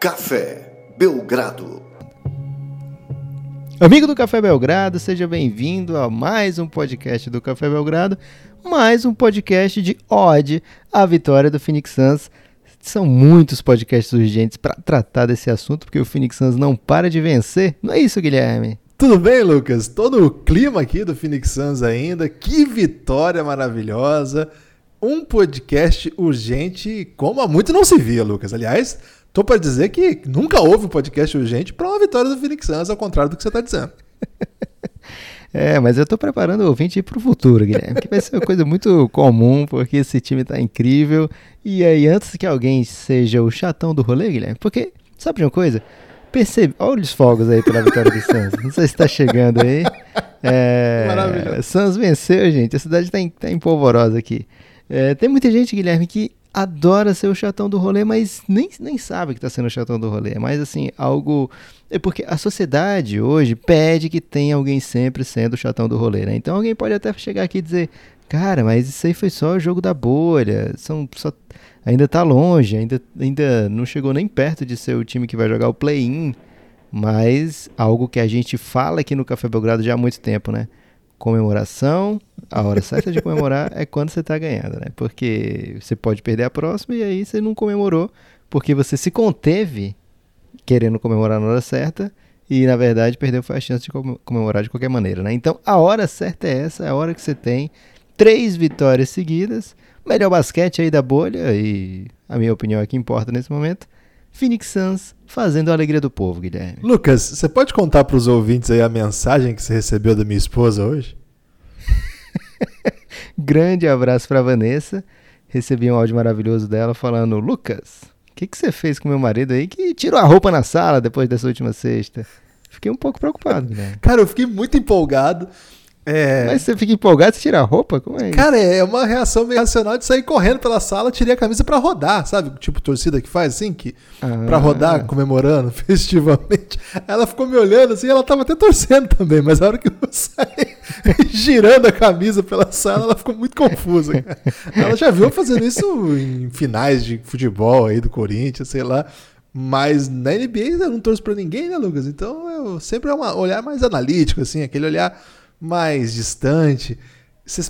Café Belgrado. Amigo do Café Belgrado, seja bem-vindo a mais um podcast do Café Belgrado, mais um podcast de ode à vitória do Phoenix Suns. São muitos podcasts urgentes para tratar desse assunto, porque o Phoenix Suns não para de vencer. Não é isso, Guilherme? Tudo bem, Lucas? Todo o clima aqui do Phoenix Suns ainda. Que vitória maravilhosa. Um podcast urgente como há muito não se via, Lucas. Aliás, tô para dizer que nunca houve um podcast urgente para uma vitória do Phoenix Suns, ao contrário do que você está dizendo. É, mas eu tô preparando o ouvinte para o futuro, Guilherme, que vai ser uma coisa muito comum, porque esse time tá incrível. E aí, antes que alguém seja o chatão do rolê, Guilherme, porque, sabe de uma coisa? Percebe, olha os fogos aí pela vitória do Suns. Não sei se está chegando aí. É, Maravilha. Suns venceu, gente. A cidade está em, tá em polvorosa aqui. É, tem muita gente, Guilherme, que adora ser o chatão do rolê, mas nem, nem sabe que está sendo o chatão do rolê. É mais assim, algo. É porque a sociedade hoje pede que tenha alguém sempre sendo o chatão do rolê, né? Então alguém pode até chegar aqui e dizer, cara, mas isso aí foi só o jogo da bolha. São só ainda está longe, ainda, ainda não chegou nem perto de ser o time que vai jogar o play-in, mas algo que a gente fala aqui no Café Belgrado já há muito tempo, né? Comemoração, a hora certa de comemorar é quando você está ganhando, né? Porque você pode perder a próxima e aí você não comemorou, porque você se conteve querendo comemorar na hora certa e na verdade perdeu a chance de comemorar de qualquer maneira, né? Então a hora certa é essa, é a hora que você tem três vitórias seguidas melhor basquete aí da bolha, e a minha opinião aqui importa nesse momento. Phoenix Suns fazendo a alegria do povo, Guilherme. Lucas, você pode contar para os ouvintes aí a mensagem que você recebeu da minha esposa hoje? Grande abraço para Vanessa. Recebi um áudio maravilhoso dela falando: Lucas, o que, que você fez com meu marido aí que tirou a roupa na sala depois dessa última sexta? Fiquei um pouco preocupado, né? Cara, eu fiquei muito empolgado. É... Mas você fica empolgado, você tira a roupa? Como é isso? Cara, é uma reação meio racional de sair correndo pela sala, tirei a camisa para rodar, sabe? Tipo torcida que faz assim, que ah. para rodar, comemorando festivamente. Ela ficou me olhando assim, ela tava até torcendo também, mas a hora que eu saí girando a camisa pela sala, ela ficou muito confusa. Ela já viu fazendo isso em finais de futebol aí do Corinthians, sei lá. Mas na NBA eu não torço pra ninguém, né, Lucas? Então eu sempre é um olhar mais analítico, assim, aquele olhar mais distante.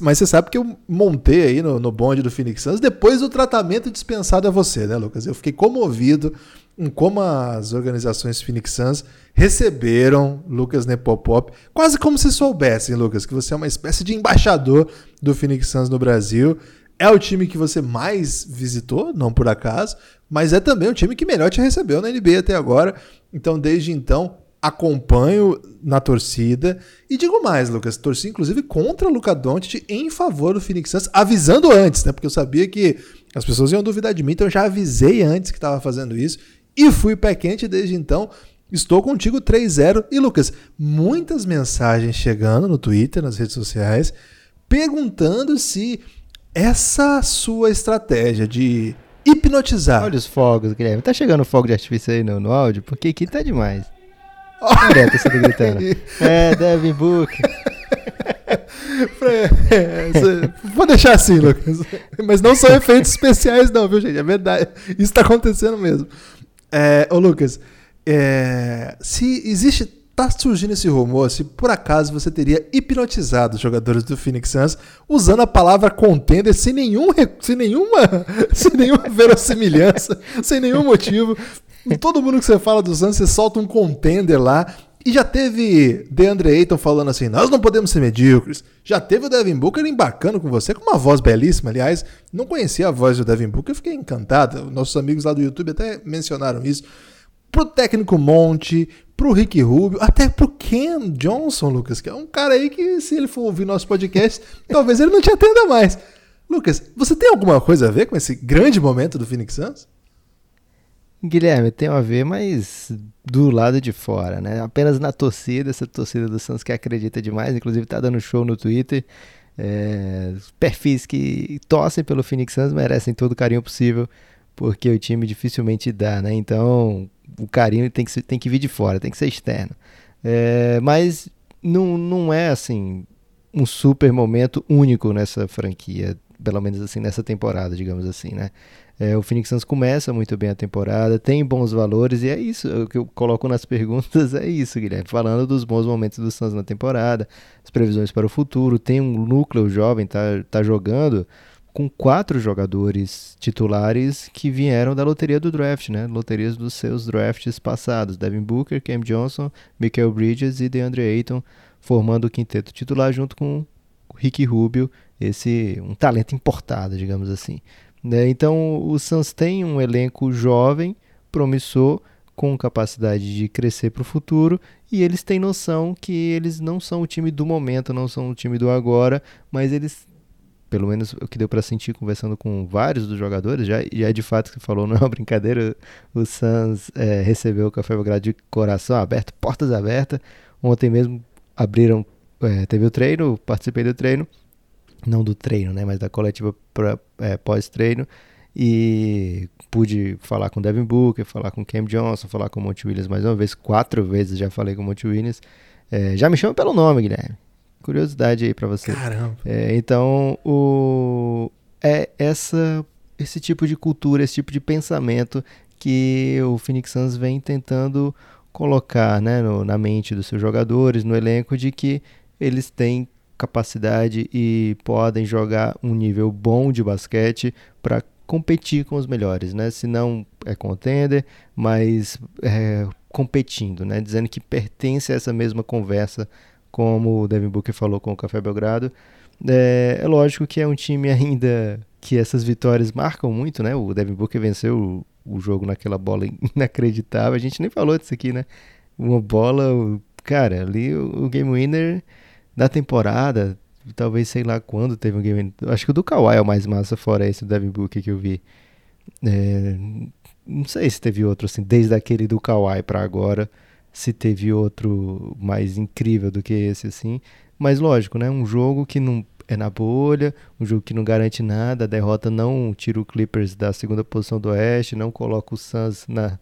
Mas você sabe que eu montei aí no, no bonde do Phoenix Suns depois do tratamento dispensado a você, né, Lucas? Eu fiquei comovido em como as organizações Phoenix Suns receberam Lucas Nepopop, quase como se soubessem, Lucas, que você é uma espécie de embaixador do Phoenix Suns no Brasil. É o time que você mais visitou, não por acaso, mas é também o time que melhor te recebeu na NBA até agora. Então, desde então, acompanho na torcida e digo mais, Lucas, torci inclusive contra o Luca Doncic em favor do Phoenix Suns, avisando antes, né? Porque eu sabia que as pessoas iam duvidar de mim, então eu já avisei antes que estava fazendo isso e fui pé quente desde então. Estou contigo 3-0 e Lucas, muitas mensagens chegando no Twitter, nas redes sociais, perguntando se essa sua estratégia de hipnotizar. Olha os fogos, Guilherme. Tá chegando fogo de artifício aí no, no áudio? Porque aqui tá demais. Olha a torcida gritando. É, Devin Book. Vou deixar assim, Lucas. Mas não são efeitos especiais, não, viu, gente? É verdade. Isso está acontecendo mesmo. É, ô, Lucas, é, se existe. Tá surgindo esse rumor se por acaso você teria hipnotizado os jogadores do Phoenix Suns usando a palavra contender sem, nenhum, sem, nenhuma, sem nenhuma verossimilhança, sem nenhum motivo. Todo mundo que você fala dos Suns, você solta um contender lá. E já teve DeAndre Ayton falando assim: nós não podemos ser medíocres. Já teve o Devin Booker embarcando com você, com uma voz belíssima. Aliás, não conhecia a voz do Devin Booker, fiquei encantado. Nossos amigos lá do YouTube até mencionaram isso. Pro técnico Monte, pro Rick Rubio, até pro Ken Johnson, Lucas, que é um cara aí que, se ele for ouvir nosso podcast, talvez ele não te atenda mais. Lucas, você tem alguma coisa a ver com esse grande momento do Phoenix Suns? Guilherme, tem a ver, mas do lado de fora, né? Apenas na torcida, essa torcida do Santos que acredita demais, inclusive tá dando show no Twitter. É, perfis que torcem pelo Phoenix Suns merecem todo o carinho possível, porque o time dificilmente dá, né? Então o carinho tem que, tem que vir de fora, tem que ser externo. É, mas não, não é assim um super momento único nessa franquia, pelo menos assim nessa temporada, digamos assim, né? É, o Phoenix Suns começa muito bem a temporada, tem bons valores, e é isso o que eu coloco nas perguntas, é isso, Guilherme. Falando dos bons momentos do Suns na temporada, as previsões para o futuro, tem um núcleo jovem, tá, tá jogando com quatro jogadores titulares que vieram da loteria do draft, né? Loterias dos seus drafts passados. Devin Booker, Cam Johnson, Michael Bridges e DeAndre Ayton, formando o quinteto titular junto com Ricky Rubio, esse um talento importado, digamos assim. Né? Então o Suns tem um elenco jovem, promissor, com capacidade de crescer para o futuro e eles têm noção que eles não são o time do momento, não são o time do agora, mas eles pelo menos o que deu para sentir conversando com vários dos jogadores, já, já é de fato que falou, não é uma brincadeira, o Suns é, recebeu o Café Belgrado de coração aberto, portas abertas. Ontem mesmo abriram, é, teve o treino, participei do treino, não do treino, né, mas da coletiva pra, é, pós-treino e pude falar com Devin Booker, falar com Cam Johnson, falar com o Monte Williams mais uma vez, quatro vezes já falei com o Monte Williams. É, já me chama pelo nome, Guilherme. Curiosidade aí para você. Caramba. É, então, o, é essa, esse tipo de cultura, esse tipo de pensamento que o Phoenix Suns vem tentando colocar né, no, na mente dos seus jogadores, no elenco, de que eles têm capacidade e podem jogar um nível bom de basquete para competir com os melhores, né? Se não é contender, mas é, competindo, né? Dizendo que pertence a essa mesma conversa, como o Devin Booker falou com o Café Belgrado. É, é lógico que é um time ainda que essas vitórias marcam muito, né? O Devin Booker venceu o, o jogo naquela bola inacreditável. A gente nem falou disso aqui, né? Uma bola, cara, ali o, o game winner da temporada, talvez sei lá quando teve um game. Acho que o do Kawhi é o mais massa, fora esse do Devin Booker que eu vi. É, não sei se teve outro assim, desde aquele do Kawhi para agora, se teve outro mais incrível do que esse assim. Mas lógico, né? Um jogo que não é na bolha, um jogo que não garante nada, a derrota não tira o Clippers da segunda posição do Oeste, não coloca o Suns na,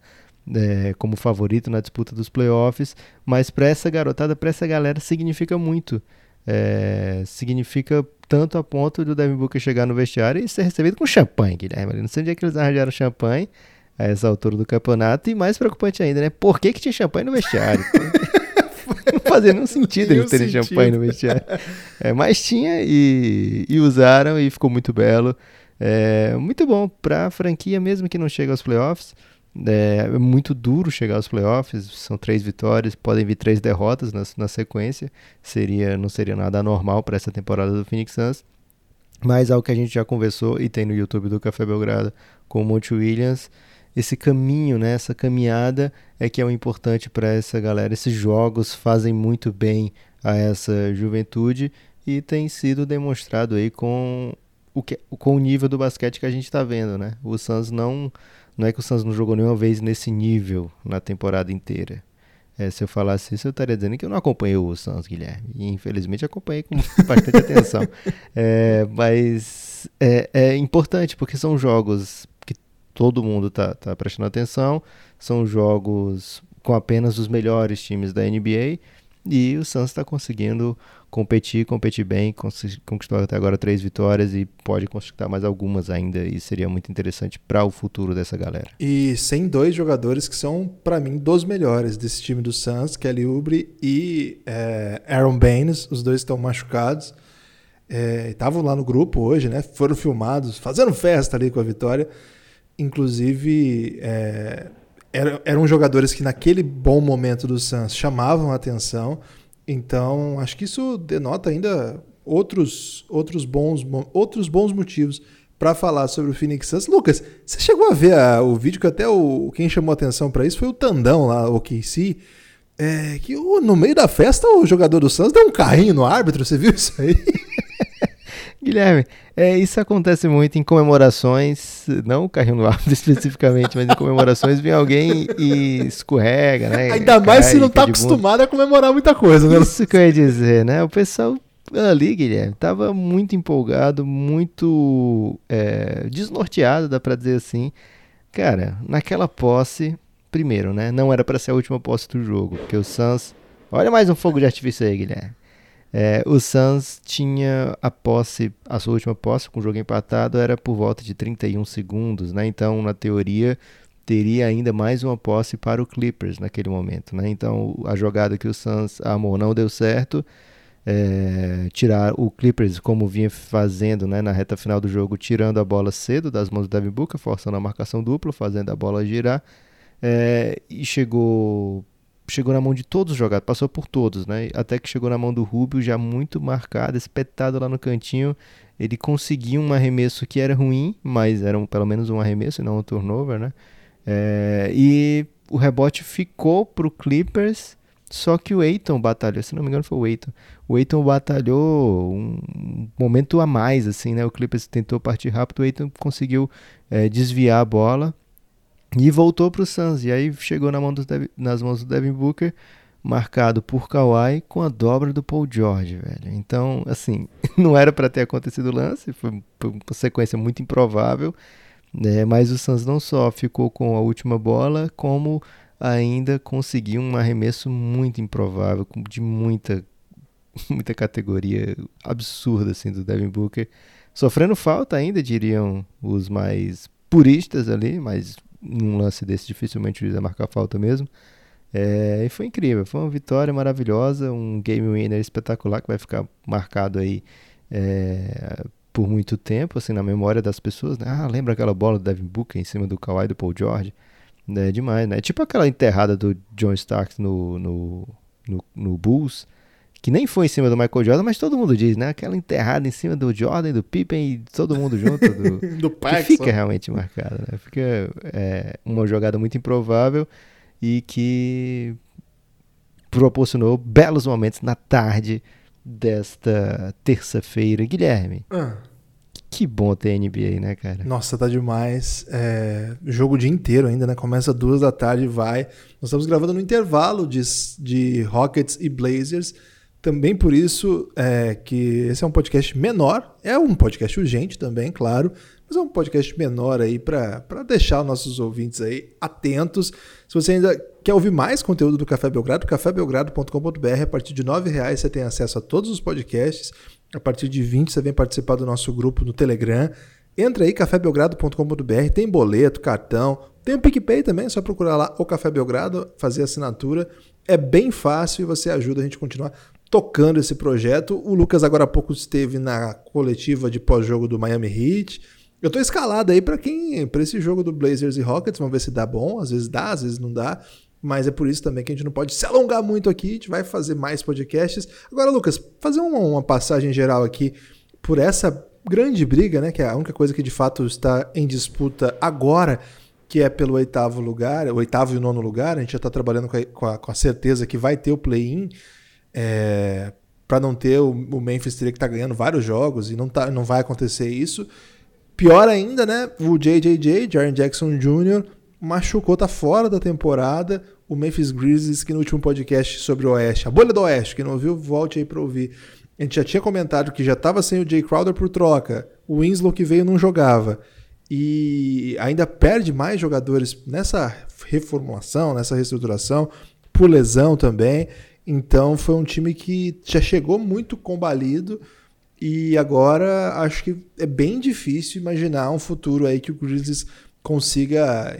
é, como favorito na disputa dos playoffs, mas para essa garotada, para essa galera, significa muito. É, significa tanto a ponto do Devin Booker chegar no vestiário e ser recebido com champanhe, Guilherme. Não sei onde é que eles arranjaram champanhe a essa altura do campeonato e mais preocupante ainda, né? Por que, que tinha champanhe no vestiário? não fazia nenhum sentido eles terem sentido. champanhe no vestiário. É, mas tinha e, e usaram e ficou muito belo. É, muito bom para a franquia, mesmo que não chegue aos playoffs. É, é, muito duro chegar aos playoffs, são três vitórias, podem vir três derrotas na, na sequência, seria não seria nada anormal para essa temporada do Phoenix Suns, mas algo que a gente já conversou e tem no YouTube do Café Belgrado com o Monte Williams, esse caminho, né, essa caminhada é que é o importante para essa galera. Esses jogos fazem muito bem a essa juventude e tem sido demonstrado aí com o, que, com o nível do basquete que a gente está vendo, né? O Suns não não é que o Suns não jogou nenhuma vez nesse nível na temporada inteira. É, se eu falasse isso, eu estaria dizendo que eu não acompanhei o Suns, Guilherme. E infelizmente acompanhei com bastante atenção. É, mas é, é, importante porque são jogos que todo mundo está tá prestando atenção. São jogos com apenas os melhores times da NBA. E o Suns está conseguindo competir, competir bem, conquistou até agora três vitórias e pode conquistar mais algumas ainda e seria muito interessante para o futuro dessa galera. E sem dois jogadores que são, para mim, dos melhores desse time do Suns, Kelly Oubre e é, Aaron Baines, os dois estão machucados. Estavam é, lá no grupo hoje, né? Foram filmados, fazendo festa ali com a vitória. Inclusive, é, eram jogadores que naquele bom momento do Suns chamavam a atenção. Então, acho que isso denota ainda outros, outros, bons, outros bons motivos para falar sobre o Phoenix Suns. Lucas, você chegou a ver a, o vídeo que até o, quem chamou atenção para isso foi o Tandão lá, o KC, é, que no meio da festa o jogador do Suns deu um carrinho no árbitro, você viu isso aí? Guilherme, é, isso acontece muito em comemorações, não o carrinho no árbitro especificamente, mas em comemorações vem alguém e escorrega, né? Ainda mais se não está acostumado a comemorar muita coisa, né? Isso que eu ia dizer, né? O pessoal ali, Guilherme, tava muito empolgado, muito é, desnorteado, dá para dizer assim. Cara, naquela posse, primeiro, né? Não era para ser a última posse do jogo, porque o Suns. Olha mais um fogo de artifício aí, Guilherme. É, o Suns tinha a posse, a sua última posse com o jogo empatado era por volta de 31 segundos, né? Então, na teoria, teria ainda mais uma posse para o Clippers naquele momento, né? Então, a jogada que o Suns amou não deu certo. É, tirar o Clippers como vinha fazendo né, na reta final do jogo, tirando a bola cedo das mãos do Devin Booker, forçando a marcação dupla, fazendo a bola girar. É, e chegou chegou na mão de todos os jogadores, passou por todos, né? Até que chegou na mão do Rubio, já muito marcado, espetado lá no cantinho. Ele conseguiu um arremesso que era ruim, mas era um, pelo menos um arremesso e não um turnover, né? É, e o rebote ficou pro Clippers, só que o Eiton batalhou, se não me engano foi o Eiton. O Eiton batalhou um momento a mais, assim, né? O Clippers tentou partir rápido, o Eiton conseguiu é, desviar a bola e voltou para o Suns. E aí chegou na mão nas mãos do Devin Booker, marcado por Kawhi com a dobra do Paul George, velho. Então, assim, não era para ter acontecido o lance, foi uma sequência muito improvável. Né? Mas o Suns não só ficou com a última bola, como ainda conseguiu um arremesso muito improvável, de muita, muita categoria absurda assim, do Devin Booker. Sofrendo falta ainda, diriam os mais puristas ali, mas num lance desse dificilmente o juiz ia marcar falta mesmo. É, e foi incrível, foi uma vitória maravilhosa, um game winner espetacular que vai ficar marcado aí é, por muito tempo, assim, na memória das pessoas, né? Ah, lembra aquela bola do Devin Booker em cima do Kawhi do Paul George? É demais, né? É tipo aquela enterrada do John Starks no, no, no, no Bulls, que nem foi em cima do Michael Jordan, mas todo mundo diz, né? Aquela enterrada em cima do Jordan, do Pippen e todo mundo junto. Do, do que fica realmente marcada, né? Fica é, uma jogada muito improvável e que proporcionou belos momentos na tarde desta terça-feira. Guilherme, ah. que bom ter NBA, né, cara? Nossa, tá demais. É, jogo o dia inteiro ainda, né? Começa duas da tarde e vai. Nós estamos gravando no intervalo de, de Rockets e Blazers. Também por isso é, que esse é um podcast menor, é um podcast urgente também, claro, mas é um podcast menor aí para deixar os nossos ouvintes aí atentos. Se você ainda quer ouvir mais conteúdo do Café Belgrado, cafébelgrado.com.br, a partir de R$ reais você tem acesso a todos os podcasts, a partir de 20 você vem participar do nosso grupo no Telegram. Entra aí, cafébelgrado.com.br, tem boleto, cartão, tem o PicPay também, é só procurar lá o Café Belgrado, fazer assinatura. É bem fácil e você ajuda a gente a continuar tocando esse projeto. O Lucas agora há pouco esteve na coletiva de pós-jogo do Miami Heat. Eu tô escalado aí para quem, para esse jogo do Blazers e Rockets, vamos ver se dá bom, às vezes dá, às vezes não dá. Mas é por isso também que a gente não pode se alongar muito aqui, a gente vai fazer mais podcasts. Agora, Lucas, fazer uma, uma passagem geral aqui por essa grande briga, né, que é a única coisa que de fato está em disputa agora, que é pelo oitavo lugar, oitavo e nono lugar. A gente já está trabalhando com a, com, a, com a, certeza que vai ter o play-in. É, para não ter o, o, Memphis teria que estar tá ganhando vários jogos e não, tá, não vai acontecer isso. Pior ainda, né? O JJJ, Jaren Jackson Jr., machucou, tá fora da temporada. O Memphis Grizzlies, que no último podcast sobre o Oeste, a bolha do Oeste, quem não ouviu, volte aí para ouvir. A gente já tinha comentado que já estava sem o Jay Crowder por troca. O Winslow que veio não jogava. E ainda perde mais jogadores nessa reformulação, nessa reestruturação, por lesão também. Então foi um time que já chegou muito combalido e agora acho que é bem difícil imaginar um futuro aí que o Grizzlies consiga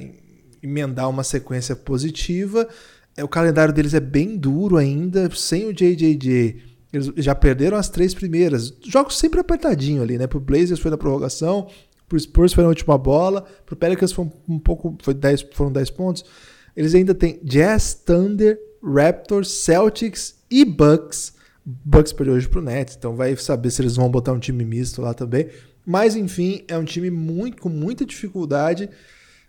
emendar uma sequência positiva. É, o calendário deles é bem duro ainda, sem o JJJ. Eles já perderam as três primeiras. Jogos sempre apertadinho ali, né? Pro Blazers foi na prorrogação, pro Spurs foi na última bola, pro Pelicans foi um, pouco, foi 10, foram 10 pontos. Eles ainda têm Jazz, Thunder, Raptors, Celtics e Bucks. Bucks perdeu hoje pro Nets, então vai saber se eles vão botar um time misto lá também. Mas enfim, é um time muito, com muita dificuldade.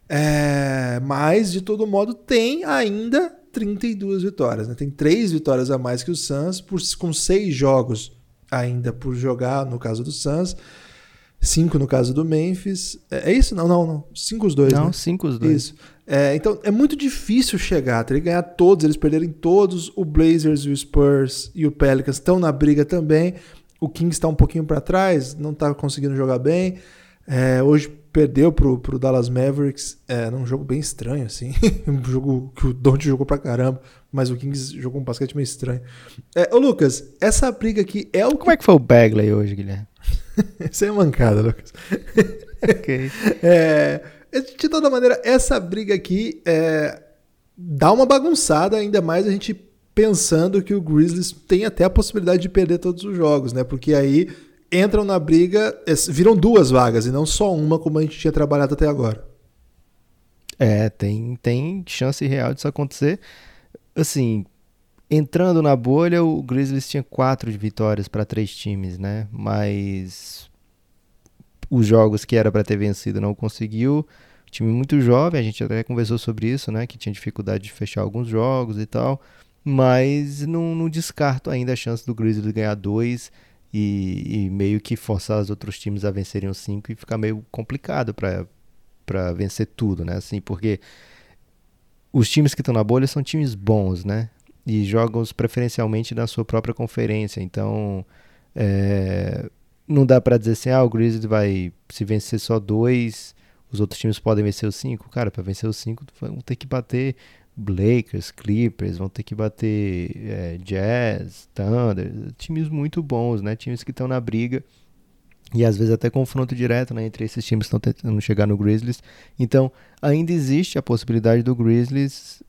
É, mas de todo modo tem ainda 32 vitórias. Né? Tem três vitórias a mais que o Suns, por, com seis jogos ainda por jogar, no caso do Suns. Cinco no caso do Memphis. É, é isso? Não, não, não. Cinco os dois. Não, né? cinco os dois. Isso. É, então é muito difícil chegar, teria que ganhar todos, eles perderem todos. O Blazers, o Spurs e o Pelicans estão na briga também. O Kings está um pouquinho para trás, não está conseguindo jogar bem. É, hoje perdeu pro, pro Dallas Mavericks é, num jogo bem estranho, assim. um jogo que o Don't jogou pra caramba, mas o Kings jogou um basquete meio estranho. É, ô Lucas, essa briga aqui é o. Como é que foi o Bagley hoje, Guilherme? Isso é mancada, Lucas. ok. É, de toda maneira, essa briga aqui é, dá uma bagunçada, ainda mais a gente pensando que o Grizzlies tem até a possibilidade de perder todos os jogos, né? Porque aí entram na briga, viram duas vagas e não só uma, como a gente tinha trabalhado até agora. É, tem, tem chance real disso acontecer. Assim, entrando na bolha, o Grizzlies tinha quatro vitórias para três times, né? Mas os jogos que era para ter vencido não conseguiu. Time muito jovem, a gente até conversou sobre isso, né? Que tinha dificuldade de fechar alguns jogos e tal. Mas não, não descarto ainda a chance do Grizzlies ganhar dois e, e, meio que forçar os outros times a vencerem os cinco e ficar meio complicado para vencer tudo, né? Assim, porque os times que estão na bolha são times bons, né? E jogam preferencialmente na sua própria conferência. Então, é, não dá para dizer assim, ah, o Grizzlies vai se vencer só dois, os outros times podem vencer os cinco. Cara, para vencer os cinco, vão ter que bater Lakers, Clippers, vão ter que bater é, Jazz, Thunder, times muito bons, né? Times que estão na briga e às vezes até confronto direto né, entre esses times que estão tentando chegar no Grizzlies. Então, ainda existe a possibilidade do Grizzlies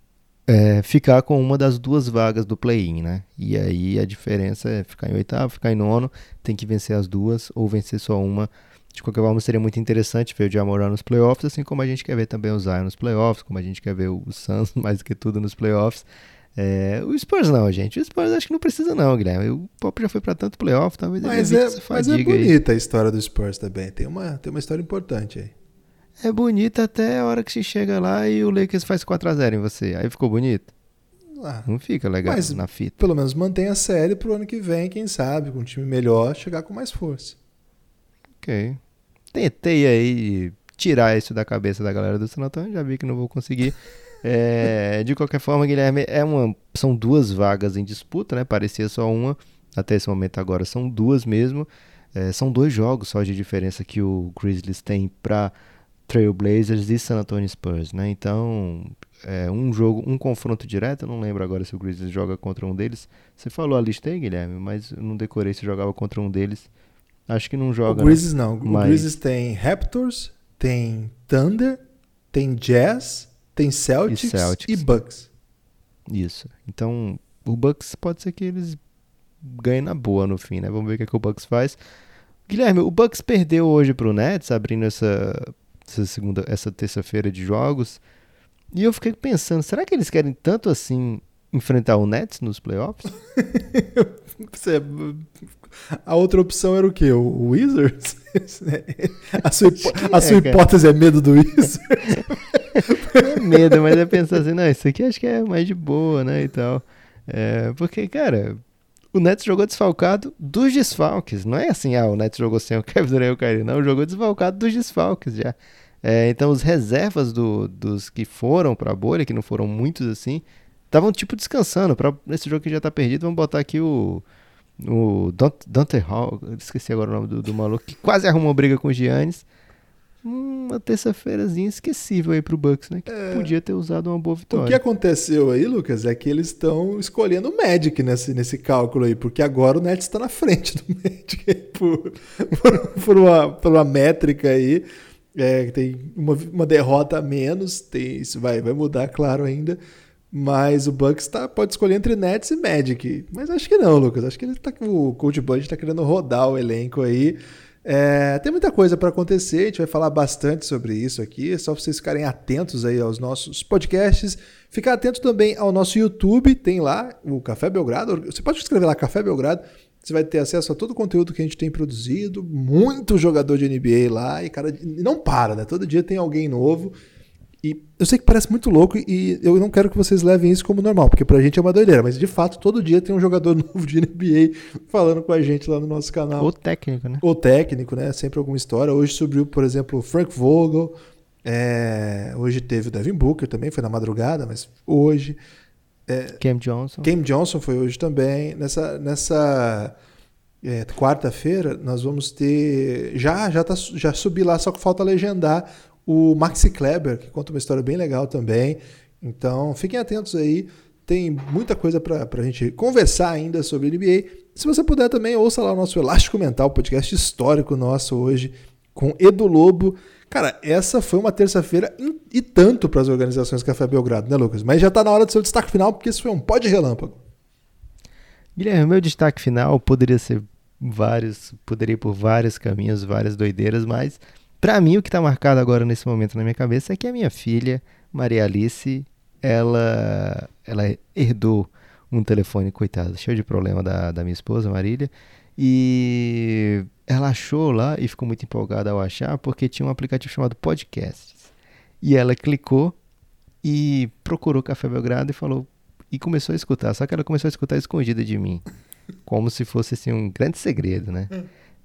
é, ficar com uma das duas vagas do play-in, né? E aí a diferença é ficar em oitavo, ficar em nono, tem que vencer as duas ou vencer só uma de qualquer forma, seria muito interessante ver o Jamoran nos playoffs, assim como a gente quer ver também o Zion nos playoffs, como a gente quer ver o Suns mais do que tudo nos playoffs. É, o Spurs não, gente. O Spurs acho que não precisa não, Guilherme. O Pop já foi para tanto playoff, talvez mas é, mas é bonita aí. a história do Spurs também. Tem uma, tem uma história importante aí. É bonita até a hora que se chega lá e o Lakers faz 4 a 0 em você. Aí ficou bonito? Ah, não fica legal na fita. Pelo menos mantém a série pro ano que vem, quem sabe, com um time melhor, chegar com mais força. Ok. Tentei aí tirar isso da cabeça da galera do San Antonio, já vi que não vou conseguir. É, de qualquer forma, Guilherme, é uma, são duas vagas em disputa, né? Parecia só uma, até esse momento agora são duas mesmo. É, são dois jogos só de diferença que o Grizzlies tem para Trailblazers e San Antonio Spurs, né? Então, é, um jogo, um confronto direto, eu não lembro agora se o Grizzlies joga contra um deles. Você falou a lista aí, Guilherme, mas eu não decorei se jogava contra um deles. Acho que não joga. O Grizzlies não. não. Mas... O Grizzlies tem Raptors, tem Thunder, tem Jazz, tem Celtics e, Celtics. e Bucks. Isso. Então, o Bucks pode ser que eles ganhem na boa no fim, né? Vamos ver o que, é que o Bucks faz. Guilherme, o Bucks perdeu hoje pro Nets, abrindo essa, essa segunda, essa terça-feira de jogos. E eu fiquei pensando, será que eles querem tanto assim enfrentar o Nets nos playoffs? Você a outra opção era o quê? O Wizards? a sua, a é, sua hipótese é medo do Wizards? É medo, mas é pensar assim, não, isso aqui acho que é mais de boa, né, e tal. É, porque, cara, o Nets jogou desfalcado dos desfalques. Não é assim, ah, o Nets jogou sem o Kevin Durant e o Kyrie. Não, jogou desfalcado dos desfalques já. É, então, os reservas do, dos que foram pra bolha, que não foram muitos assim, estavam tipo descansando. Pra, nesse jogo que já tá perdido, vamos botar aqui o o Dante Hall, esqueci agora o nome do, do maluco, que quase arrumou briga com o Giannis. Uma terça-feirazinha esquecível aí pro Bucks, né? Que é, podia ter usado uma boa vitória. O que aconteceu aí, Lucas, é que eles estão escolhendo o Magic nesse, nesse cálculo aí, porque agora o Nets está na frente do Magic por, por, por, uma, por uma métrica aí. É, tem uma, uma derrota a menos, tem, isso vai, vai mudar, claro, ainda. Mas o Bucks tá, pode escolher entre Nets e Magic. Mas acho que não, Lucas. Acho que ele tá, o Coach Bud está querendo rodar o elenco aí. É, tem muita coisa para acontecer, a gente vai falar bastante sobre isso aqui. É só vocês ficarem atentos aí aos nossos podcasts. Ficar atento também ao nosso YouTube, tem lá o Café Belgrado. Você pode escrever lá Café Belgrado. Você vai ter acesso a todo o conteúdo que a gente tem produzido, muito jogador de NBA lá, e cara, não para, né? Todo dia tem alguém novo. E eu sei que parece muito louco e eu não quero que vocês levem isso como normal, porque pra gente é uma doideira, mas de fato todo dia tem um jogador novo de NBA falando com a gente lá no nosso canal. Ou técnico, né? Ou técnico, né? Sempre alguma história. Hoje subiu, por exemplo, o Frank Vogel. É... Hoje teve o Devin Booker também, foi na madrugada, mas hoje. É... Cam Johnson. Cam Johnson foi hoje também. Nessa. nessa é, quarta-feira, nós vamos ter. Já, já, tá, já subi lá, só que falta legendar o Maxi Kleber, que conta uma história bem legal também. Então, fiquem atentos aí. Tem muita coisa para a gente conversar ainda sobre NBA. Se você puder também, ouça lá o nosso Elástico Mental, podcast histórico nosso hoje, com Edu Lobo. Cara, essa foi uma terça-feira e tanto para as organizações Café Belgrado, né, Lucas? Mas já está na hora do seu destaque final, porque isso foi um pó de relâmpago. Guilherme, meu destaque final poderia ser vários, poderia ir por vários caminhos, várias doideiras, mas para mim o que está marcado agora nesse momento na minha cabeça é que a minha filha, Maria Alice, ela, ela herdou um telefone, coitado, cheio de problema da, da minha esposa, Marília, e ela achou lá e ficou muito empolgada ao achar, porque tinha um aplicativo chamado Podcasts. E ela clicou e procurou Café Belgrado e falou e começou a escutar. Só que ela começou a escutar escondida de mim, como se fosse assim um grande segredo, né?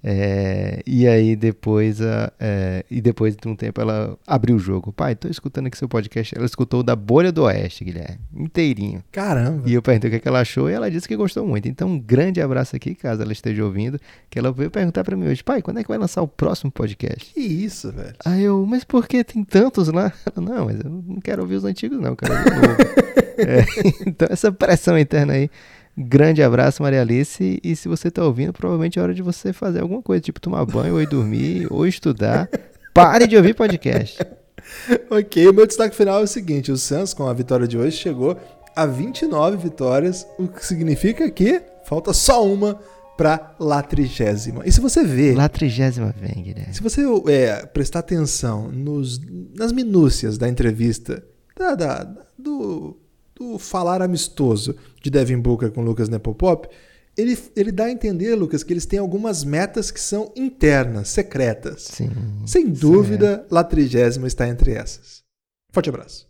É, e aí depois, é, e depois de um tempo ela abriu o jogo. Pai, tô escutando aqui seu podcast. Ela escutou da Bolha do Oeste, Guilherme, inteirinho. Caramba! E eu perguntei o que, é que ela achou e ela disse que gostou muito. Então um grande abraço aqui, caso ela esteja ouvindo, que ela veio perguntar para mim hoje, pai, quando é que vai lançar o próximo podcast? Que isso, velho? Aí eu, mas por que tem tantos lá? Ela, não, mas eu não quero ouvir os antigos não, novo. é, então essa pressão interna aí Grande abraço, Maria Alice. E se você está ouvindo, provavelmente é hora de você fazer alguma coisa, tipo tomar banho, ou ir dormir, ou estudar. Pare de ouvir podcast. ok, o meu destaque final é o seguinte: o Suns, com a vitória de hoje, chegou a 29 vitórias, o que significa que falta só uma para lá trigésima. E se você ver. Lá trigésima vem, Guilherme. Se você é, prestar atenção nos, nas minúcias da entrevista, da, da, do do falar amistoso de Devin Booker com Lucas Nepopop, ele, ele dá a entender, Lucas, que eles têm algumas metas que são internas, secretas. Sim. Sem dúvida, certo. La Trigésima está entre essas. Forte abraço.